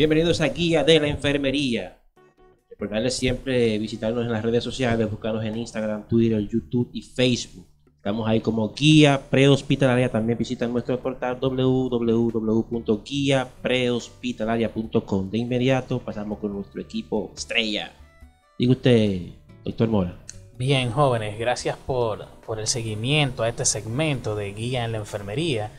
Bienvenidos a Guía de la Enfermería. Recordarles siempre visitarnos en las redes sociales, buscarnos en Instagram, Twitter, YouTube y Facebook. Estamos ahí como Guía Prehospitalaria. También visitan nuestro portal www.guiaprehospitalaria.com. De inmediato pasamos con nuestro equipo estrella. Diga usted, doctor Mora. Bien, jóvenes, gracias por, por el seguimiento a este segmento de Guía en la Enfermería.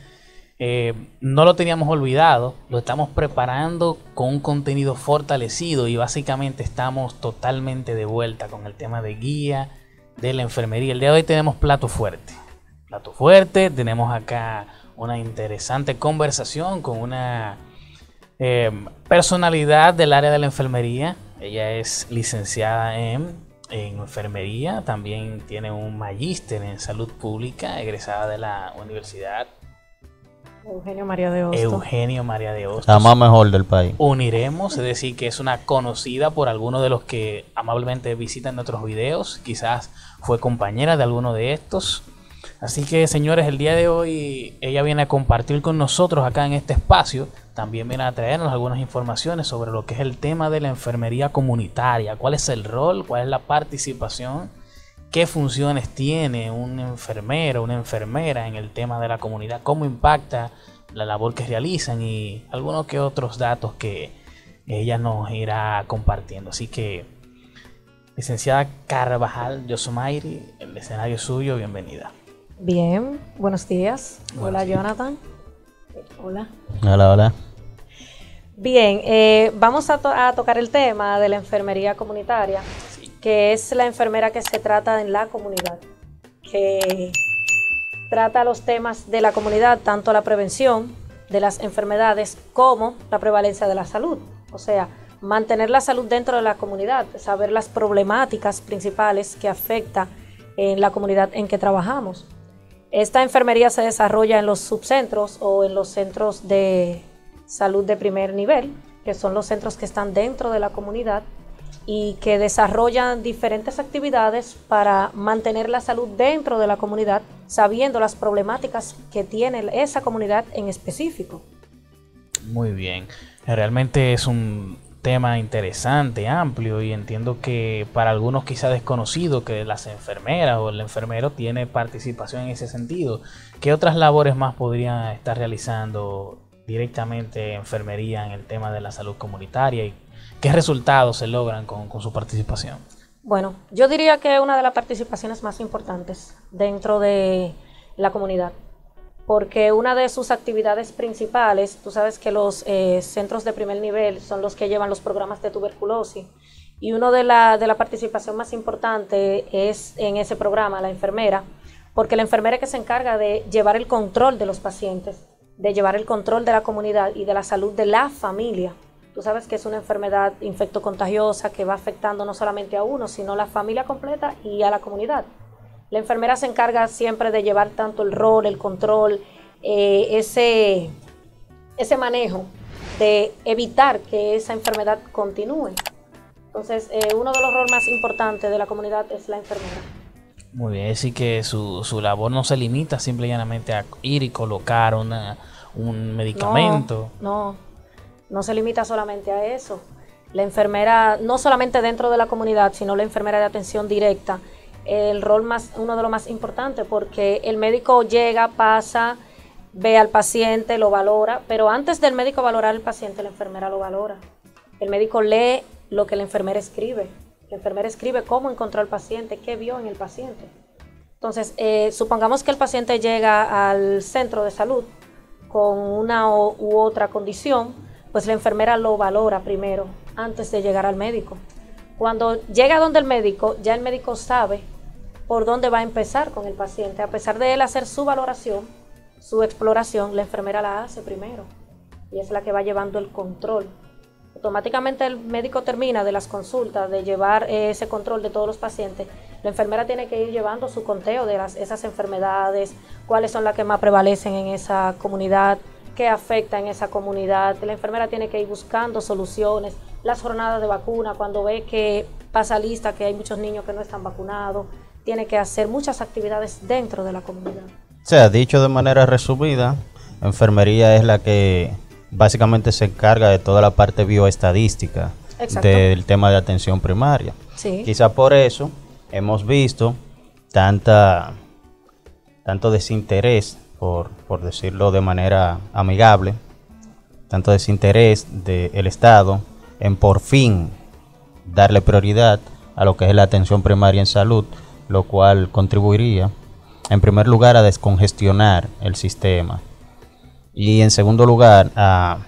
Eh, no lo teníamos olvidado, lo estamos preparando con un contenido fortalecido y básicamente estamos totalmente de vuelta con el tema de guía de la enfermería. El día de hoy tenemos plato fuerte. Plato fuerte, tenemos acá una interesante conversación con una eh, personalidad del área de la enfermería. Ella es licenciada en, en enfermería, también tiene un magíster en salud pública, egresada de la Universidad Eugenio María de Hostos. Eugenio María de Hostos. La más mejor del país. Uniremos, es decir, que es una conocida por algunos de los que amablemente visitan nuestros videos. Quizás fue compañera de alguno de estos. Así que, señores, el día de hoy ella viene a compartir con nosotros acá en este espacio. También viene a traernos algunas informaciones sobre lo que es el tema de la enfermería comunitaria. ¿Cuál es el rol? ¿Cuál es la participación? Qué funciones tiene un enfermero, una enfermera en el tema de la comunidad, cómo impacta la labor que realizan y algunos que otros datos que ella nos irá compartiendo. Así que, licenciada Carvajal Yosomairi, el escenario suyo, bienvenida. Bien, buenos días. hola Jonathan. Hola. Hola, hola. Bien, eh, vamos a, a tocar el tema de la enfermería comunitaria que es la enfermera que se trata en la comunidad, que trata los temas de la comunidad, tanto la prevención de las enfermedades como la prevalencia de la salud. O sea, mantener la salud dentro de la comunidad, saber las problemáticas principales que afecta en la comunidad en que trabajamos. Esta enfermería se desarrolla en los subcentros o en los centros de salud de primer nivel, que son los centros que están dentro de la comunidad y que desarrollan diferentes actividades para mantener la salud dentro de la comunidad, sabiendo las problemáticas que tiene esa comunidad en específico. Muy bien, realmente es un tema interesante, amplio y entiendo que para algunos quizá desconocido que las enfermeras o el enfermero tiene participación en ese sentido. ¿Qué otras labores más podrían estar realizando directamente enfermería en el tema de la salud comunitaria y ¿Qué resultados se logran con, su participación? Bueno, yo diría que es una de las participaciones más importantes dentro de la comunidad, porque una de sus actividades principales, tú sabes que los eh, centros de primer nivel son los que llevan los programas de tuberculosis, y una de la, de la participación más importante es en ese programa, la enfermera, porque la enfermera es que se encarga de llevar el control de los pacientes, de llevar el control de la comunidad y de la salud de la familia. Tú sabes que es una enfermedad infectocontagiosa que va afectando no solamente a uno, sino a la familia completa y a la comunidad. La enfermera se encarga siempre de llevar tanto el rol, el control, eh, ese, ese manejo de evitar que esa enfermedad continúe. Entonces, eh, uno de los roles más importantes de la comunidad es la enfermera. Muy bien, decir que su, su labor no se limita simplemente a ir y colocar una, un medicamento. no no se limita solamente a eso. La enfermera, no solamente dentro de la comunidad, sino la enfermera de atención directa, el rol más, uno de los más importantes, porque el médico llega, pasa, ve al paciente, lo valora, pero antes del médico valorar al paciente, la enfermera lo valora. El médico lee lo que la enfermera escribe. La enfermera escribe cómo encontró al paciente, qué vio en el paciente. Entonces, eh, supongamos que el paciente llega al centro de salud con una u otra condición, pues la enfermera lo valora primero antes de llegar al médico. Cuando llega donde el médico, ya el médico sabe por dónde va a empezar con el paciente. A pesar de él hacer su valoración, su exploración, la enfermera la hace primero y es la que va llevando el control. Automáticamente el médico termina de las consultas, de llevar ese control de todos los pacientes. La enfermera tiene que ir llevando su conteo de esas enfermedades, cuáles son las que más prevalecen en esa comunidad, que afecta en esa comunidad. La enfermera tiene que ir buscando soluciones. Las jornadas de vacuna, cuando ve que pasa lista que hay muchos niños que no están vacunados, tiene que hacer muchas actividades dentro de la comunidad. O sea, dicho de manera resumida, enfermería es la que básicamente se encarga de toda la parte bioestadística Exacto. del tema de atención primaria. Sí. Quizá por eso hemos visto tanta tanto desinterés, por, decirlo de manera amigable, tanto desinterés del Estado en por fin darle prioridad a lo que es la atención primaria en salud, lo cual contribuiría, en primer lugar, a descongestionar el sistema y, en segundo lugar, a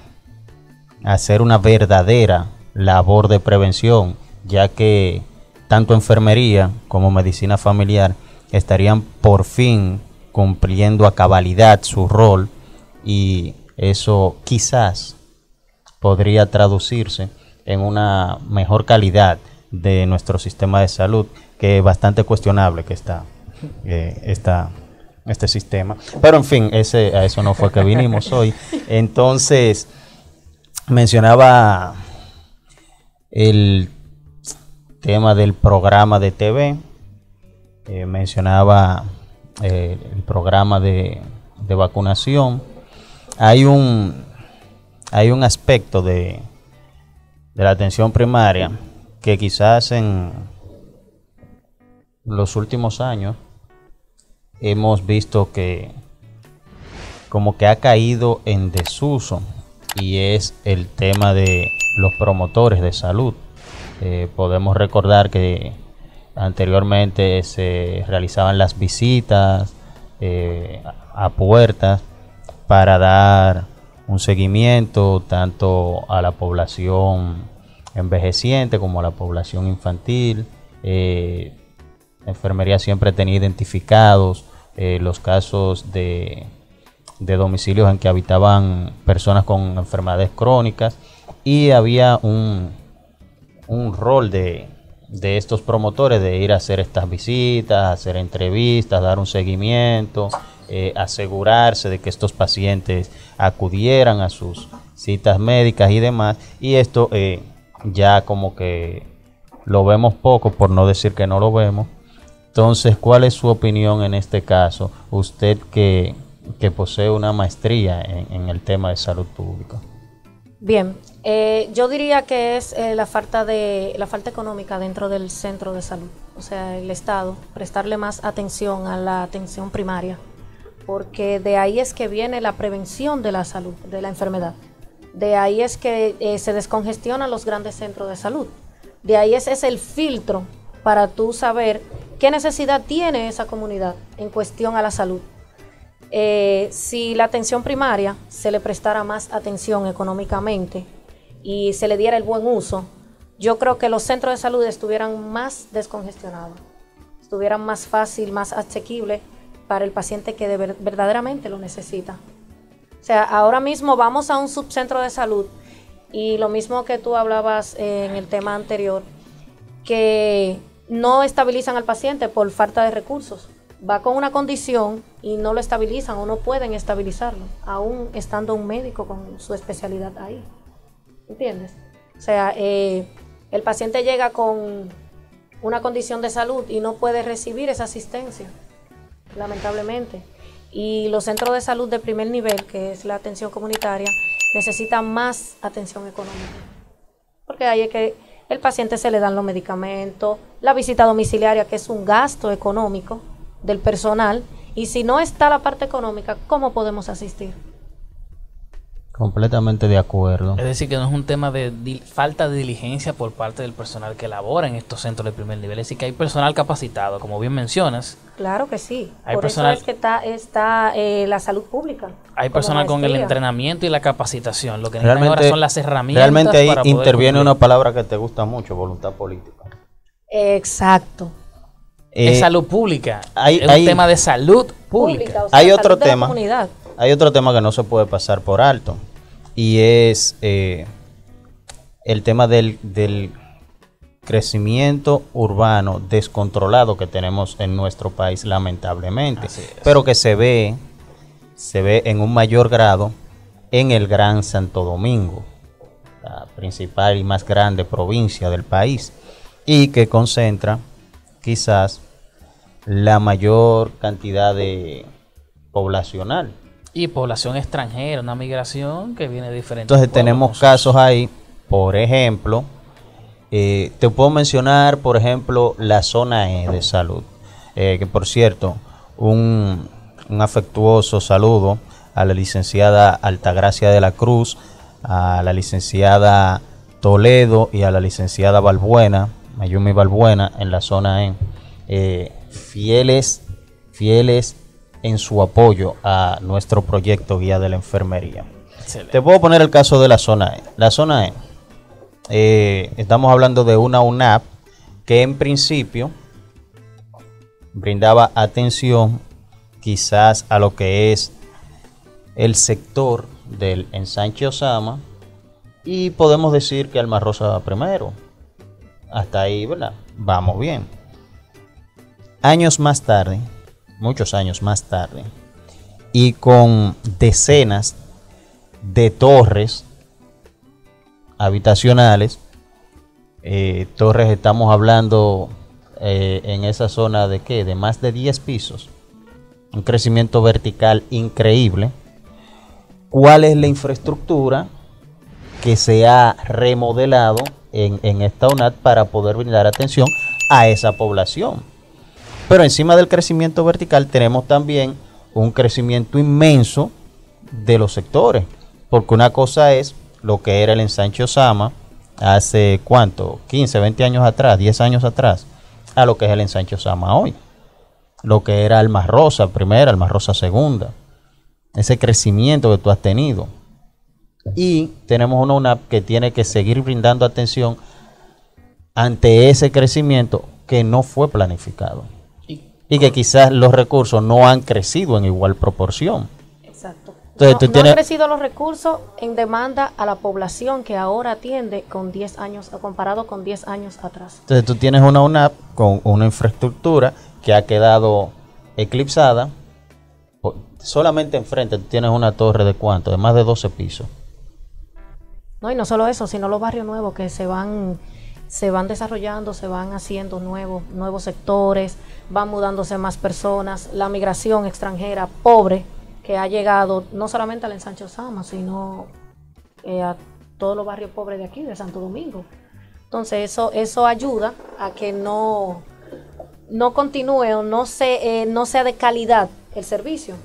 hacer una verdadera labor de prevención, ya que tanto enfermería como medicina familiar estarían por fin cumpliendo a cabalidad su rol y eso quizás podría traducirse en una mejor calidad de nuestro sistema de salud, que es bastante cuestionable que está eh, esta- este sistema. Pero en fin, ese, a eso no fue que vinimos hoy. Entonces, mencionaba el tema del programa de TV, eh, mencionaba eh, el programa de, de vacunación. Hay un, hay un aspecto de, de la atención primaria que quizás en los últimos años hemos visto que como que ha caído en desuso y es el tema de los promotores de salud. Eh, podemos recordar que anteriormente se realizaban las visitas eh, a puertas para dar un seguimiento tanto a la población envejeciente como a la población infantil. Eh, la enfermería siempre tenía identificados eh, los casos de, de domicilios en que habitaban personas con enfermedades crónicas y había un, un rol de, de estos promotores de ir a hacer estas visitas, hacer entrevistas, dar un seguimiento, eh, asegurarse de que estos pacientes acudieran a sus citas médicas y demás. Y esto eh, ya como que lo vemos poco, por no decir que no lo vemos. Entonces, ¿cuál es su opinión en este caso? Usted que, que posee una maestría en, en el tema de salud pública. Bien, eh, yo diría que es eh, la falta de la falta económica dentro del centro de salud, o sea, el Estado prestarle más atención a la atención primaria, porque de ahí es que viene la prevención de la salud, de la enfermedad. De ahí es que eh, se descongestionan los grandes centros de salud. De ahí ese es el filtro para tú saber qué necesidad tiene esa comunidad en cuestión a la salud. Eh, si la atención primaria se le prestara más atención económicamente y se le diera el buen uso, yo creo que los centros de salud estuvieran más descongestionados, estuvieran más fácil, más asequible para el paciente que de ver- verdaderamente lo necesita. O sea, ahora mismo vamos a un subcentro de salud y lo mismo que tú hablabas eh, en el tema anterior, que no estabilizan al paciente por falta de recursos. Va con una condición y no lo estabilizan o no pueden estabilizarlo, aún estando un médico con su especialidad ahí. ¿Entiendes? O sea, eh, el paciente llega con una condición de salud y no puede recibir esa asistencia, lamentablemente. Y los centros de salud de primer nivel, que es la atención comunitaria, necesitan más atención económica. Porque ahí es que el paciente se le dan los medicamentos, la visita domiciliaria, que es un gasto económico del personal, y si no está la parte económica, ¿cómo podemos asistir? Completamente de acuerdo. Es decir, que no es un tema de falta de diligencia por parte del personal que labora en estos centros de primer nivel. Es decir, que hay personal capacitado, como bien mencionas. Claro que sí. Hay Por personal- eso es que está, está eh, la salud pública. Hay personal con el entrenamiento y la capacitación. Lo que necesitan ahora Realmente, son las herramientas. realmente ahí para poder interviene cumplir. una palabra que te gusta mucho, voluntad política. Exacto. Es Eh, salud pública. hay- es un hay- tema de salud pública. o sea, Hay salud otro de la tema. comunidad. Hay otro tema que no se puede pasar por alto y es eh, el tema del, del crecimiento urbano descontrolado que tenemos en nuestro país lamentablemente, es. pero que se ve se ve en un mayor grado en el Gran Santo Domingo, la principal y más grande provincia del país y que concentra quizás la mayor cantidad de poblacional. Y población extranjera, una migración que viene de diferentes. Entonces tenemos casos ahí, por ejemplo, eh, te puedo mencionar, por ejemplo, la zona E de salud, Eh, que por cierto, un, un afectuoso saludo a la licenciada Altagracia de la Cruz, a la licenciada Toledo y a la licenciada Balbuena, Mayumi Balbuena, en la zona E, eh, fieles, fieles en su apoyo a nuestro proyecto Guía de la Enfermería. Excelente. Te puedo poner el caso de la zona E. La zona E, eh, estamos hablando de una UNAP que en principio brindaba atención quizás a lo que es el sector del ensanche Osama y podemos decir que Alma Rosa primero. Hasta ahí, ¿verdad? Vamos bien. Años más tarde, muchos años más tarde, y con decenas de torres habitacionales. eh, torres estamos hablando eh, en esa zona de qué? De más de 10 pisos. Un crecimiento vertical increíble. ¿Cuál es la infraestructura que se ha remodelado en, en esta UNAT para poder brindar atención a esa población? Pero encima del crecimiento vertical tenemos también un crecimiento inmenso de los sectores. Porque una cosa es lo que era el ensanche Osama hace cuánto, 15, 20 años atrás, 10 años atrás, a lo que es el ensanche Osama hoy. Lo que era Alma Rosa primera, Alma Rosa segunda. Ese crecimiento que tú has tenido. Y tenemos una UNAP que tiene que seguir brindando atención ante ese crecimiento que no fue planificado. Y que quizás los recursos no han crecido en igual proporción. Exacto. Entonces, no, tú no tienes- han crecido los recursos en demanda a la población que ahora atiende con 10 años, comparado con 10 años atrás. Entonces tú tienes una UNAP con una infraestructura que ha quedado eclipsada. Solamente enfrente tú tienes una torre de cuánto, de más de 12 pisos. No, y no solo eso, sino los barrios nuevos que se van, se van desarrollando, se van haciendo nuevos, nuevos sectores, van mudándose más personas, la migración extranjera pobre que ha llegado no solamente al ensanche Osama, sino eh, a todos los barrios pobres de aquí, de Santo Domingo. Entonces eso, eso ayuda a que no, no continúe o no, se, eh, no sea de calidad el servicio.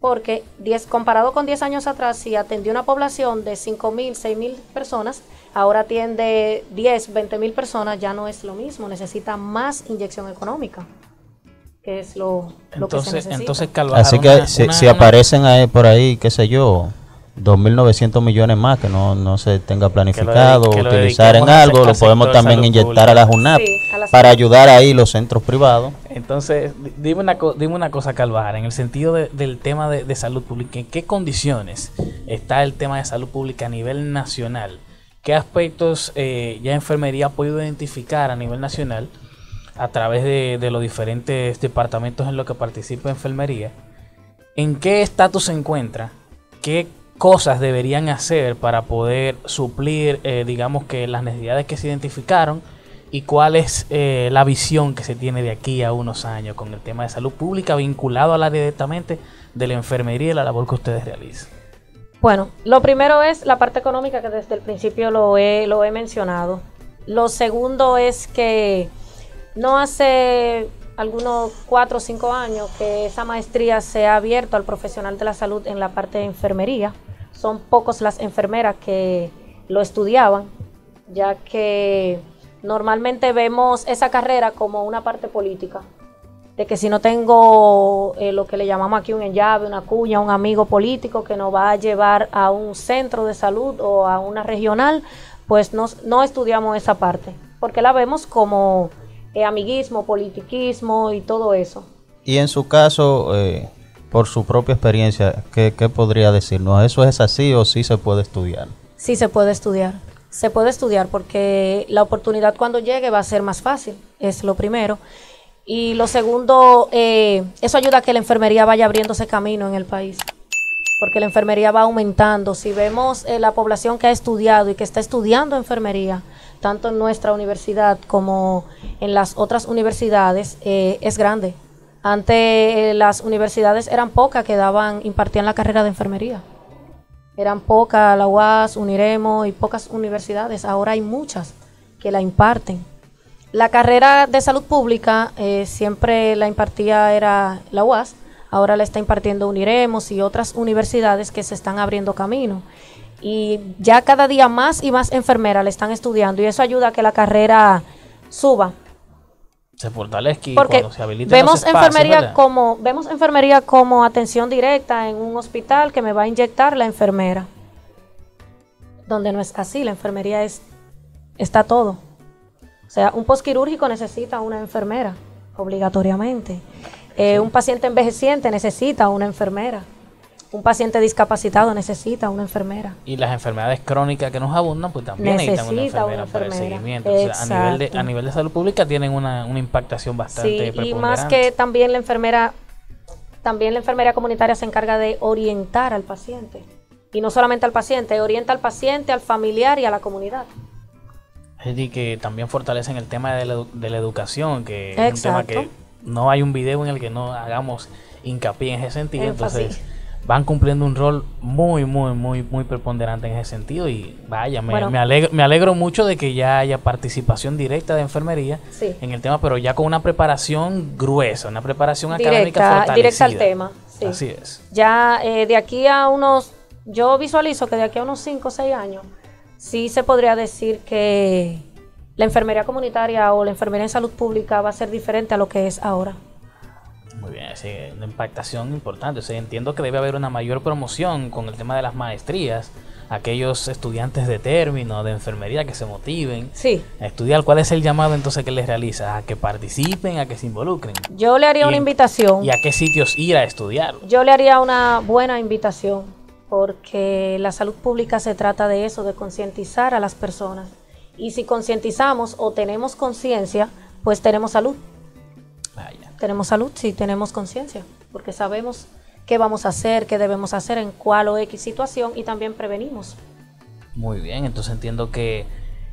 Porque 10, comparado con 10 años atrás, si atendió una población de 5 mil, 6 mil personas, ahora atiende 10, 20 mil personas, ya no es lo mismo, necesita más inyección económica, que es lo, lo que se necesita. entonces Calvajar, Así que una- si, una- si una- aparecen ahí por ahí, qué sé yo, 2.900 millones más que no, no se tenga planificado, que lo utilizar en algo, lo podemos también inyectar a la pública. UNAP Sí, a la para ayudar ahí los centros privados. Entonces, di- dime una, dime una cosa, Calvajar, en el sentido de- del tema de, de salud pública, ¿en qué condiciones está el tema de salud pública a nivel nacional? ¿Qué aspectos eh, ya enfermería ha podido identificar a nivel nacional a través de, de los diferentes departamentos en los que participa enfermería? ¿En qué estatus se encuentra? ¿Qué cosas deberían hacer para poder suplir, eh, digamos que las necesidades que se identificaron? ¿Y cuál es eh, la visión que se tiene de aquí a unos años con el tema de salud pública vinculado al área directamente de la enfermería y la labor que ustedes realizan? Bueno, lo primero es la parte económica que desde el principio lo he, lo he mencionado. Lo segundo es que no hace algunos cuatro o cinco años que esa maestría se ha abierto al profesional de la salud en la parte de enfermería. Son pocos las enfermeras que lo estudiaban, ya que normalmente vemos esa carrera como una parte política de que si no tengo eh, lo que le llamamos aquí un llave, una cuña, un amigo político que nos va a llevar a un centro de salud o a una regional, pues no, no estudiamos esa parte, porque la vemos como eh, amiguismo, politiquismo y todo eso. Y en su caso, eh, por su propia experiencia, ¿qué, qué podría decirnos? ¿Eso es así o sí se puede estudiar? Sí se puede estudiar, se puede estudiar porque la oportunidad cuando llegue va a ser más fácil, es lo primero. Y lo segundo, eh, eso ayuda a que la enfermería vaya abriéndose camino en el país, porque la enfermería va aumentando. Si vemos eh, la población que ha estudiado y que está estudiando enfermería, tanto en nuestra universidad como en las otras universidades, eh, es grande. Antes las universidades eran pocas que daban, impartían la carrera de enfermería. Eran pocas, la UAS, Uniremo y pocas universidades. Ahora hay muchas que la imparten. La carrera de salud pública eh, siempre la impartía era la UAS, ahora la está impartiendo Uniremos y otras universidades que se están abriendo camino. Y ya cada día más y más enfermeras le están estudiando y eso ayuda a que la carrera suba. Se fortalezca y Porque cuando se vemos espacios, enfermería ¿verdad? como vemos enfermería como atención directa en un hospital que me va a inyectar la enfermera. Donde no es así, la enfermería es está todo. O sea, un posquirúrgico necesita una enfermera obligatoriamente. Eh, Un paciente envejeciente necesita una enfermera. Un paciente discapacitado necesita una enfermera. Y las enfermedades crónicas que nos abundan, pues también necesitan una enfermera, una para el enfermera. seguimiento. O sea, a, nivel de, a Exacto. nivel de salud pública tienen una, una impactación bastante Sí, y preponderante. más que también la enfermera, también la enfermera comunitaria se encarga de orientar al paciente. Y no solamente al paciente, orienta al paciente, al familiar y a la comunidad. Es decir, que también fortalecen el tema de la, de la educación, que es un tema Exacto. que no hay un video en el que no hagamos hincapié en ese sentido. Énfasis. Entonces, van cumpliendo un rol muy, muy, muy, muy preponderante en ese sentido. Y vaya, me, Bueno. me alegro, me alegro mucho de que ya haya participación directa de enfermería Sí. en el tema, pero ya con una preparación gruesa, una preparación académica Directa, fortalecida. directa al tema. sí. Así es. Ya eh, de aquí a unos, yo visualizo que de aquí a unos 5 o 6 años, sí se podría decir que la enfermería comunitaria o la enfermería en salud pública va a ser diferente a lo que es ahora. Muy bien, sí, una impactación importante. O sea, entiendo que debe haber una mayor promoción con el tema de las maestrías. Aquellos estudiantes de término, de enfermería que se motiven Sí, a estudiar. ¿Cuál es el llamado entonces que les realiza? A que participen, a que se involucren. yo le haría Y- una invitación. ¿Y a qué sitios ir a estudiar? Yo le haría una buena invitación porque la salud pública se trata de eso, de concientizar a las personas. Y si concientizamos o tenemos conciencia, pues tenemos salud. Vaya. Tenemos salud si tenemos conciencia, porque sabemos qué vamos a hacer, qué debemos hacer en cuál o X situación y también prevenimos. Muy bien, entonces entiendo que,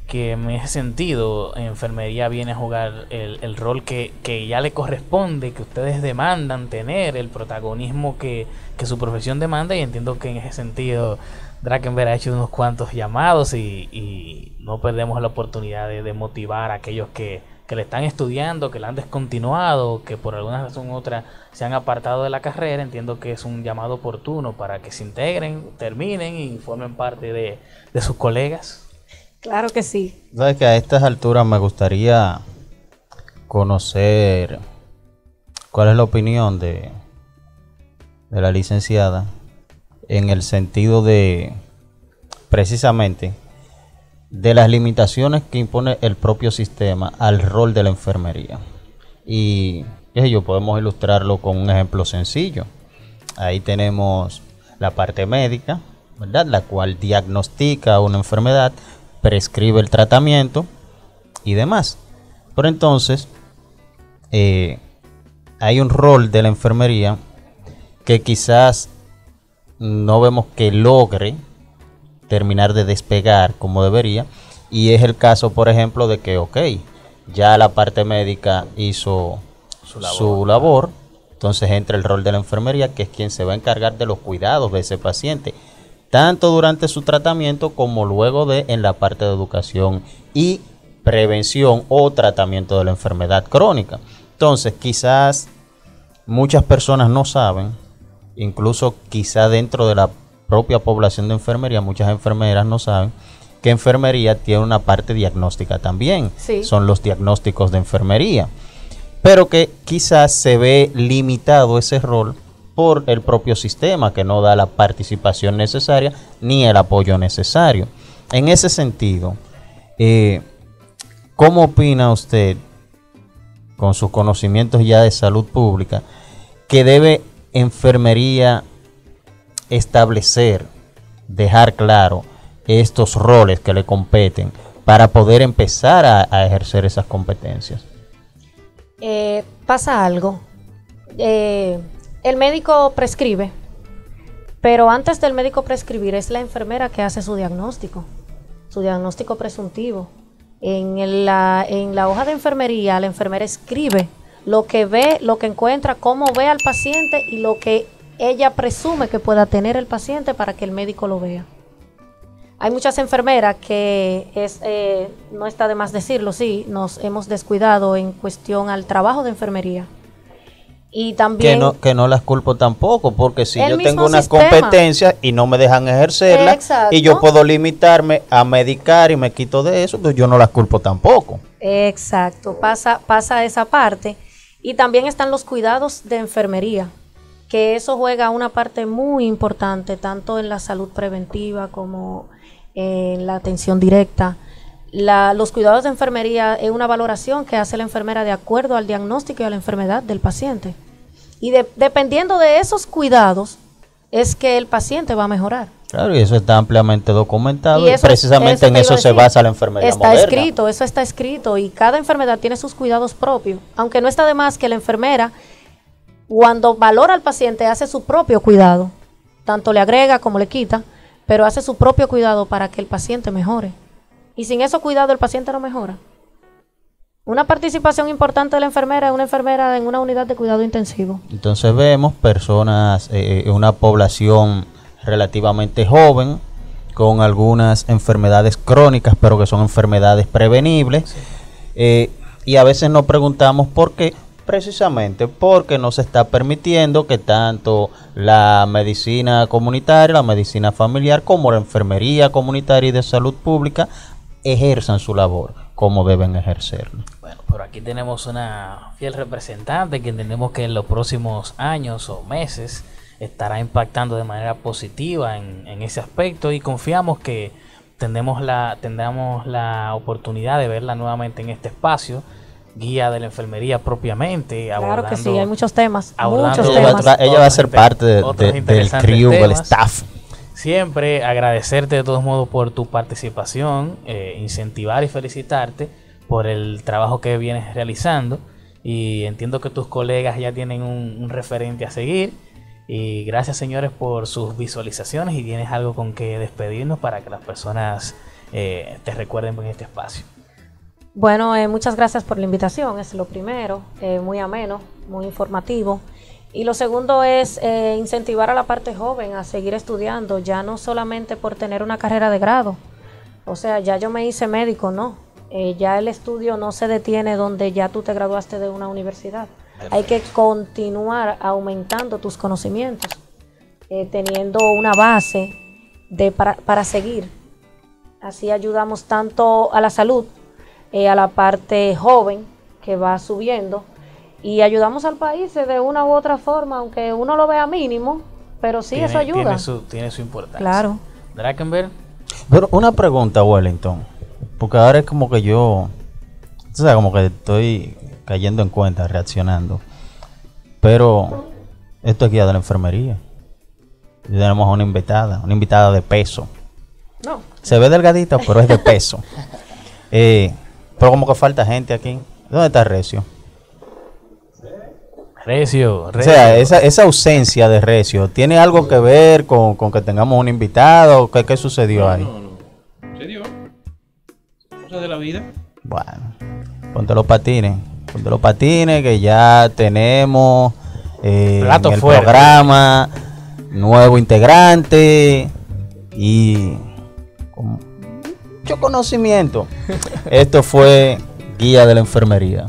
que en ese sentido enfermería viene a jugar el, el rol que, que ya le corresponde, que ustedes demandan tener, el protagonismo que, que su profesión demanda y entiendo que en ese sentido Drakenberg ha hecho unos cuantos llamados y, y no perdemos la oportunidad de, de motivar a aquellos que, que le están estudiando, que la han descontinuado, que por alguna razón u otra se han apartado de la carrera, entiendo que es un llamado oportuno para que se integren, terminen y formen parte de, de sus colegas. Claro que sí. Sabes que a estas alturas me gustaría conocer cuál es la opinión de, de la licenciada en el sentido de precisamente de las limitaciones que impone el propio sistema al rol de la enfermería. Y qué sé yo, podemos ilustrarlo con un ejemplo sencillo. Ahí tenemos la parte médica, ¿verdad? La cual diagnostica una enfermedad, prescribe el tratamiento y demás. Pero entonces, eh, hay un rol de la enfermería que quizás no vemos que logre terminar de despegar como debería. Y es el caso, por ejemplo, de que, ok, ya la parte médica hizo su labor, entonces entra el rol de la enfermería, que es quien se va a encargar de los cuidados de ese paciente, tanto durante su tratamiento como luego de en la parte de educación y prevención o tratamiento de la enfermedad crónica. Entonces, quizás muchas personas no saben, incluso quizá dentro de la propia población de enfermería, muchas enfermeras no saben que enfermería tiene una parte diagnóstica también. Sí. Son los diagnósticos de enfermería. Pero que quizás se ve limitado ese rol por el propio sistema que no da la participación necesaria ni el apoyo necesario. En ese sentido, eh, ¿cómo opina usted, con sus conocimientos ya de salud pública, que debe enfermería establecer, dejar claro estos roles que le competen para poder empezar a, ejercer esas competencias? Eh, pasa algo. Eh, el médico prescribe, pero antes del médico prescribir es la enfermera que hace su diagnóstico, su diagnóstico presuntivo. En la, en la hoja de enfermería, la enfermera escribe lo que ve, lo que encuentra, cómo ve al paciente y lo que ella presume que pueda tener el paciente para que el médico lo vea. Hay muchas enfermeras que es, eh, no está de más decirlo, sí, nos hemos descuidado en cuestión al trabajo de enfermería. Y también... Que no, que no las culpo tampoco, porque si yo tengo una sistema. competencia y no me dejan ejercerla, Exacto. y yo puedo limitarme a medicar y me quito de eso, pues yo no las culpo tampoco. Exacto, pasa, pasa esa parte. Y también están los cuidados de enfermería, que eso juega una parte muy importante, tanto en la salud preventiva como en la atención directa. La- los cuidados de enfermería es una valoración que hace la enfermera de acuerdo al diagnóstico y a la enfermedad del paciente. Y de- dependiendo de esos cuidados, es que el paciente va a mejorar. Claro, y eso está ampliamente documentado y, precisamente eso en eso se basa la enfermería Está moderna. escrito, eso está escrito y cada enfermedad tiene sus cuidados propios. Aunque no está de más que la enfermera, cuando valora al paciente, hace su propio cuidado. Tanto le agrega como le quita, pero hace su propio cuidado para que el paciente mejore. Y sin ese cuidado el paciente no mejora. Una participación importante de la enfermera es una enfermera en una unidad de cuidado intensivo. Entonces vemos personas, eh, eh, una población relativamente joven, con algunas enfermedades crónicas, pero que son enfermedades prevenibles. Eh, y a veces nos preguntamos por qué. Precisamente porque no se está permitiendo que tanto la medicina comunitaria, la medicina familiar, como la enfermería comunitaria y de salud pública ejerzan su labor como deben ejercerlo. Bueno, pero aquí tenemos una fiel representante que entendemos que en los próximos años o meses estará impactando de manera positiva en, en ese aspecto y confiamos que tendremos la, tendremos la oportunidad de verla nuevamente en este espacio, guía de la enfermería propiamente. Claro que sí, hay muchos temas. Muchos Ella va, a temas. ella va a ser parte de- otros de- del crew, del staff. Siempre agradecerte de todos modos por tu participación, eh, incentivar y felicitarte por el trabajo que vienes realizando. Y entiendo que tus colegas ya tienen un, un referente a seguir. Y gracias señores por sus visualizaciones y tienes algo con que despedirnos para que las personas eh, te recuerden en este espacio. Bueno, eh, muchas gracias por la invitación, es lo primero, eh, muy ameno, muy informativo. Y lo segundo es eh, incentivar a la parte joven a seguir estudiando, ya no solamente por tener una carrera de grado. O sea, ya yo me hice médico, no. Eh, ya el estudio no se detiene donde ya tú te graduaste de una universidad. Hay que continuar aumentando tus conocimientos, teniendo una base de, para, para seguir. Así ayudamos tanto a la salud, eh, a la parte joven que va subiendo y ayudamos al país de una u otra forma, aunque uno lo vea mínimo, pero sí, eso ayuda. Tiene su, tiene su importancia. Claro. Drakenberg, Pero una pregunta, Wellington. Porque ahora es como que yo. O sea, como que estoy cayendo en cuenta, reaccionando. Pero esto es guía de la enfermería. Y tenemos a una invitada, una invitada de peso. No, Se ve delgadita, pero es de peso. Eh, pero como que falta gente aquí. ¿Dónde está Recio? Recio, O Recio. sea, esa, esa ausencia de Recio, ¿tiene algo que ver con, con que tengamos un invitado? ¿Qué, qué sucedió ahí? No, no. ¿Se dio? Cosas de la vida. Bueno, ponte los patines. Ponte los patines que ya tenemos eh, Plato en el fuerte. programa nuevo integrante y mucho conocimiento. Esto fue Guía de la Enfermería.